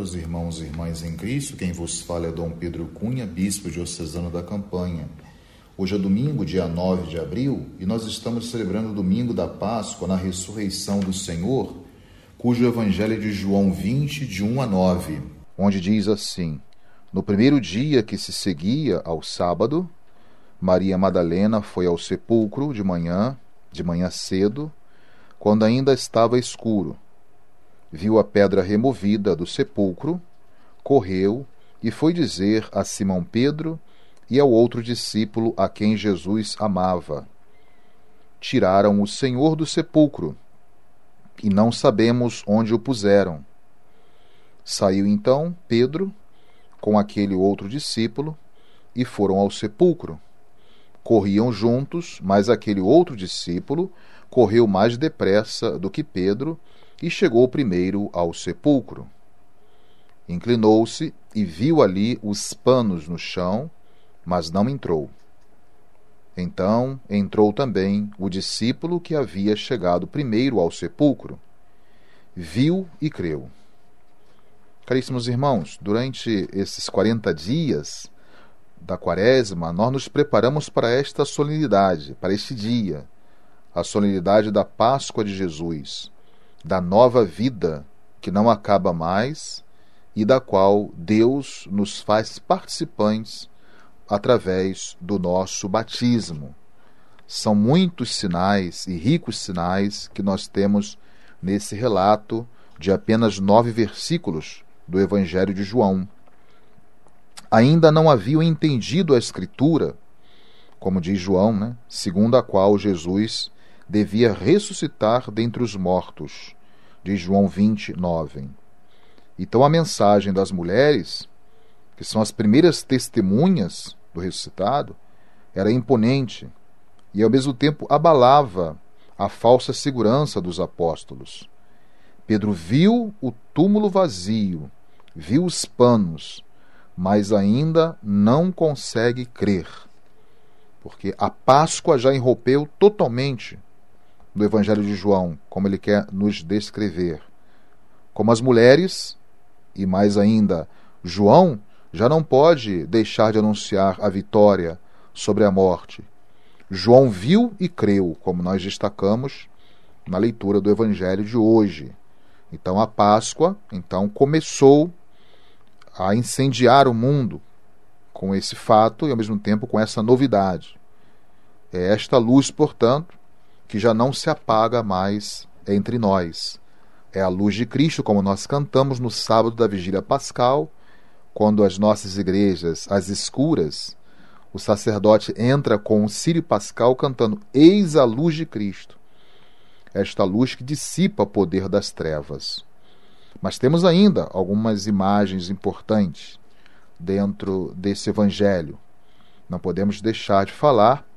irmãos e irmãs em Cristo. Quem vos fala é Dom Pedro Cunha, bispo diocesano da campanha. Hoje é domingo, dia 9 de abril, e nós estamos celebrando o domingo da Páscoa na ressurreição do Senhor, cujo evangelho é de João 20, de 1 a 9, onde diz assim: No primeiro dia que se seguia ao sábado, Maria Madalena foi ao sepulcro de manhã, de manhã cedo, quando ainda estava escuro viu a pedra removida do sepulcro, correu e foi dizer a Simão Pedro e ao outro discípulo a quem Jesus amava: Tiraram o Senhor do sepulcro e não sabemos onde o puseram. Saiu então Pedro com aquele outro discípulo e foram ao sepulcro. Corriam juntos, mas aquele outro discípulo correu mais depressa do que Pedro e chegou primeiro ao sepulcro. Inclinou-se e viu ali os panos no chão, mas não entrou. Então entrou também o discípulo que havia chegado primeiro ao sepulcro. Viu e creu. Caríssimos irmãos, durante esses 40 dias da Quaresma, nós nos preparamos para esta solenidade, para este dia, a solenidade da Páscoa de Jesus da nova vida que não acaba mais e da qual Deus nos faz participantes através do nosso batismo. São muitos sinais e ricos sinais que nós temos nesse relato de apenas nove versículos do Evangelho de João. Ainda não haviam entendido a Escritura, como diz João, né, segundo a qual Jesus devia ressuscitar dentre os mortos, de João 29. Então a mensagem das mulheres, que são as primeiras testemunhas do ressuscitado, era imponente e ao mesmo tempo abalava a falsa segurança dos apóstolos. Pedro viu o túmulo vazio, viu os panos, mas ainda não consegue crer, porque a Páscoa já enrompeu totalmente do Evangelho de João, como ele quer nos descrever. Como as mulheres, e mais ainda, João já não pode deixar de anunciar a vitória sobre a morte. João viu e creu, como nós destacamos na leitura do Evangelho de hoje. Então a Páscoa, então começou a incendiar o mundo com esse fato e ao mesmo tempo com essa novidade. É esta luz, portanto, que já não se apaga mais entre nós. É a luz de Cristo, como nós cantamos no sábado da vigília pascal, quando as nossas igrejas, as escuras, o sacerdote entra com o sírio pascal cantando Eis a luz de Cristo. Esta luz que dissipa o poder das trevas. Mas temos ainda algumas imagens importantes dentro desse evangelho. Não podemos deixar de falar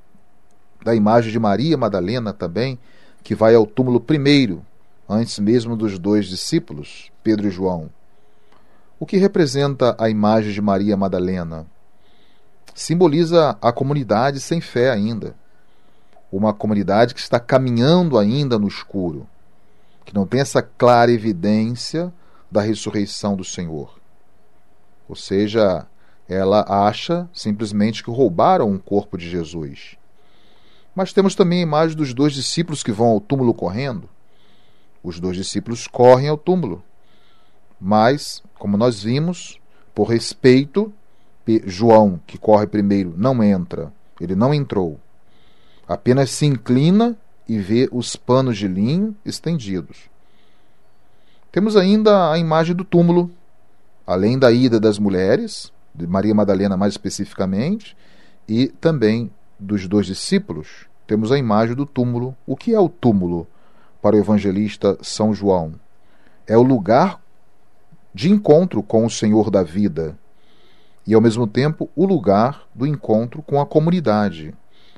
da imagem de Maria Madalena também, que vai ao túmulo primeiro, antes mesmo dos dois discípulos, Pedro e João. O que representa a imagem de Maria Madalena? Simboliza a comunidade sem fé ainda. Uma comunidade que está caminhando ainda no escuro, que não tem essa clara evidência da ressurreição do Senhor. Ou seja, ela acha simplesmente que roubaram o corpo de Jesus. Mas temos também a imagem dos dois discípulos que vão ao túmulo correndo. Os dois discípulos correm ao túmulo. Mas, como nós vimos, por respeito, João, que corre primeiro, não entra. Ele não entrou. Apenas se inclina e vê os panos de linho estendidos. Temos ainda a imagem do túmulo, além da ida das mulheres, de Maria Madalena mais especificamente, e também dos dois discípulos, temos a imagem do túmulo. O que é o túmulo para o evangelista São João? É o lugar de encontro com o Senhor da vida e, ao mesmo tempo, o lugar do encontro com a comunidade,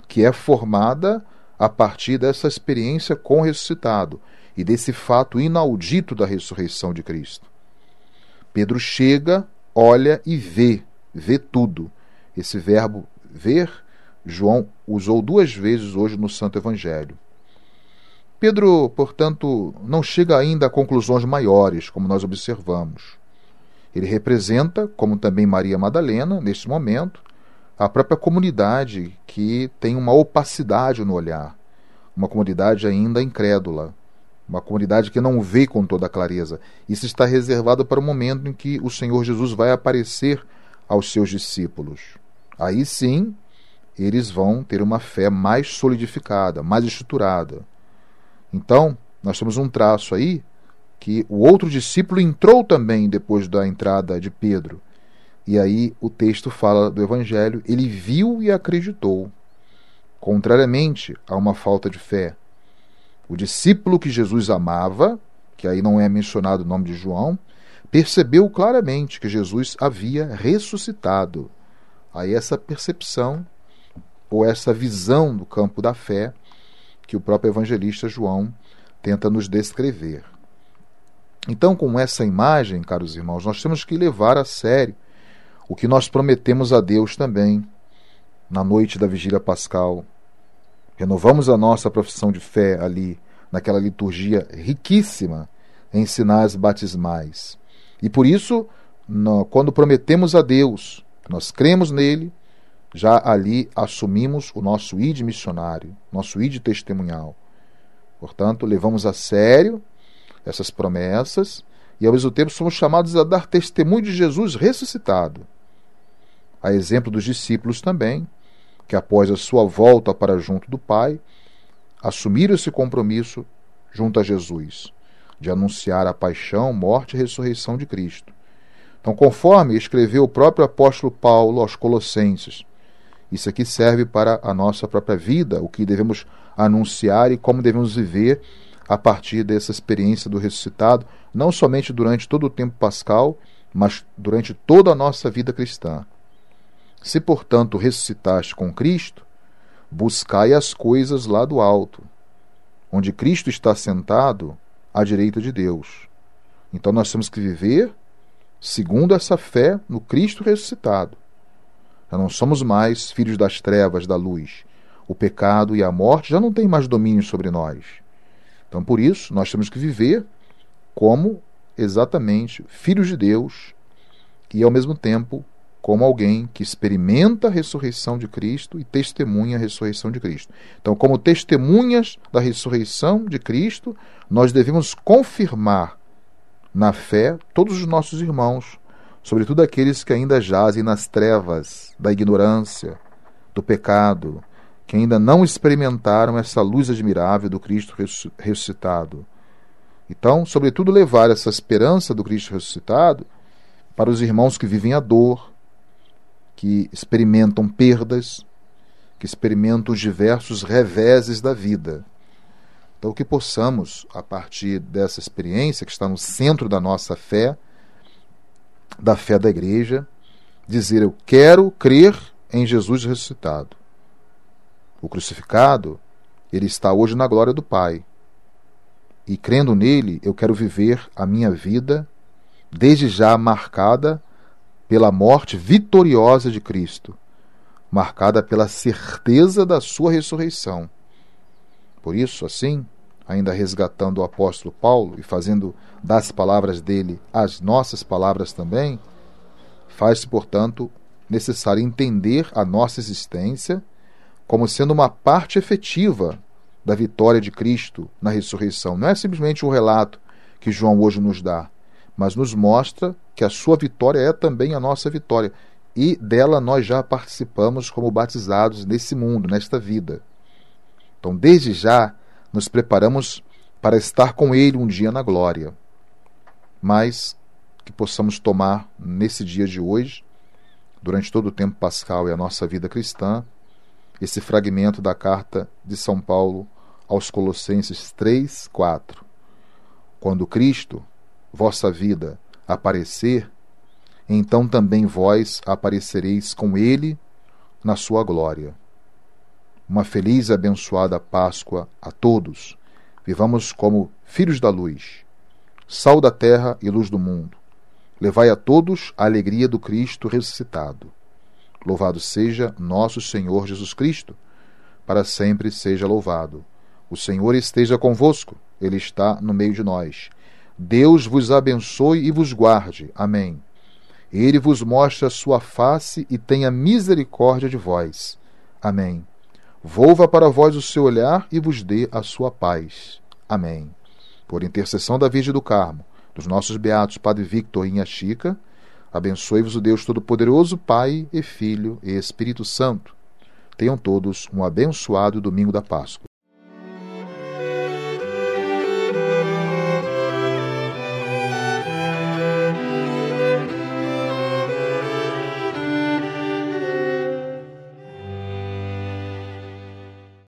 que é formada a partir dessa experiência com o ressuscitado e desse fato inaudito da ressurreição de Cristo. Pedro chega, olha e vê, vê tudo. Esse verbo ver João usou duas vezes hoje no Santo Evangelho. Pedro, portanto, não chega ainda a conclusões maiores, como nós observamos. Ele representa, como também Maria Madalena, neste momento, a própria comunidade que tem uma opacidade no olhar, uma comunidade ainda incrédula, uma comunidade que não vê com toda clareza. Isso está reservado para o momento em que o Senhor Jesus vai aparecer aos seus discípulos. Aí sim, eles vão ter uma fé mais solidificada, mais estruturada. Então, nós temos um traço aí que o outro discípulo entrou também depois da entrada de Pedro. E aí o texto fala do Evangelho, ele viu e acreditou. Contrariamente a uma falta de fé. O discípulo que Jesus amava, que aí não é mencionado o nome de João, percebeu claramente que Jesus havia ressuscitado. Aí essa percepção ou essa visão do campo da fé que o próprio evangelista João tenta nos descrever. Então, com essa imagem, caros irmãos, nós temos que levar a sério o que nós prometemos a Deus também na noite da vigília pascal. Renovamos a nossa profissão de fé ali, naquela liturgia riquíssima em sinais batismais. E por isso, quando prometemos a Deus, nós cremos nele, já ali assumimos o nosso id missionário, nosso id testemunhal. Portanto, levamos a sério essas promessas e ao mesmo tempo somos chamados a dar testemunho de Jesus ressuscitado a exemplo dos discípulos também, que após a sua volta para junto do Pai, assumiram esse compromisso junto a Jesus, de anunciar a paixão, morte e ressurreição de Cristo. Então, conforme escreveu o próprio apóstolo Paulo aos Colossenses, isso aqui serve para a nossa própria vida, o que devemos anunciar e como devemos viver a partir dessa experiência do ressuscitado, não somente durante todo o tempo pascal, mas durante toda a nossa vida cristã. Se, portanto, ressuscitaste com Cristo, buscai as coisas lá do alto, onde Cristo está sentado à direita de Deus. Então nós temos que viver segundo essa fé no Cristo ressuscitado. Já não somos mais filhos das trevas, da luz. O pecado e a morte já não têm mais domínio sobre nós. Então, por isso, nós temos que viver como exatamente filhos de Deus e, ao mesmo tempo, como alguém que experimenta a ressurreição de Cristo e testemunha a ressurreição de Cristo. Então, como testemunhas da ressurreição de Cristo, nós devemos confirmar na fé todos os nossos irmãos, sobretudo aqueles que ainda jazem nas trevas da ignorância, do pecado, que ainda não experimentaram essa luz admirável do Cristo ressuscitado. Então, sobretudo, levar essa esperança do Cristo ressuscitado para os irmãos que vivem a dor, que experimentam perdas, que experimentam os diversos reveses da vida. Então, que possamos, a partir dessa experiência que está no centro da nossa fé, da fé da igreja, dizer: Eu quero crer em Jesus ressuscitado. O crucificado, ele está hoje na glória do Pai. E crendo nele, eu quero viver a minha vida, desde já marcada pela morte vitoriosa de Cristo, marcada pela certeza da sua ressurreição. Por isso, assim, ainda resgatando o apóstolo Paulo e fazendo das palavras dele as nossas palavras também, faz-se, portanto, necessário entender a nossa existência como sendo uma parte efetiva da vitória de Cristo na ressurreição. Não é simplesmente um relato que João hoje nos dá, mas nos mostra que a sua vitória é também a nossa vitória. E dela nós já participamos como batizados nesse mundo, nesta vida. Então, desde já, nos preparamos para estar com Ele um dia na glória. Mas que possamos tomar nesse dia de hoje, durante todo o tempo pascal e a nossa vida cristã, esse fragmento da carta de São Paulo aos Colossenses 3, 4. Quando Cristo, vossa vida, aparecer, então também vós aparecereis com ele na sua glória. Uma feliz e abençoada Páscoa a todos. Vivamos como filhos da luz, sal da terra e luz do mundo. Levai a todos a alegria do Cristo ressuscitado. Louvado seja nosso Senhor Jesus Cristo, para sempre seja louvado. O Senhor esteja convosco, Ele está no meio de nós. Deus vos abençoe e vos guarde. Amém. Ele vos mostre a sua face e tenha misericórdia de vós. Amém. Volva para vós o seu olhar e vos dê a sua paz. Amém. Por intercessão da Virgem do Carmo, dos nossos beatos Padre Victor e Inha Chica, abençoe-vos o Deus Todo-Poderoso, Pai e Filho e Espírito Santo. Tenham todos um abençoado domingo da Páscoa.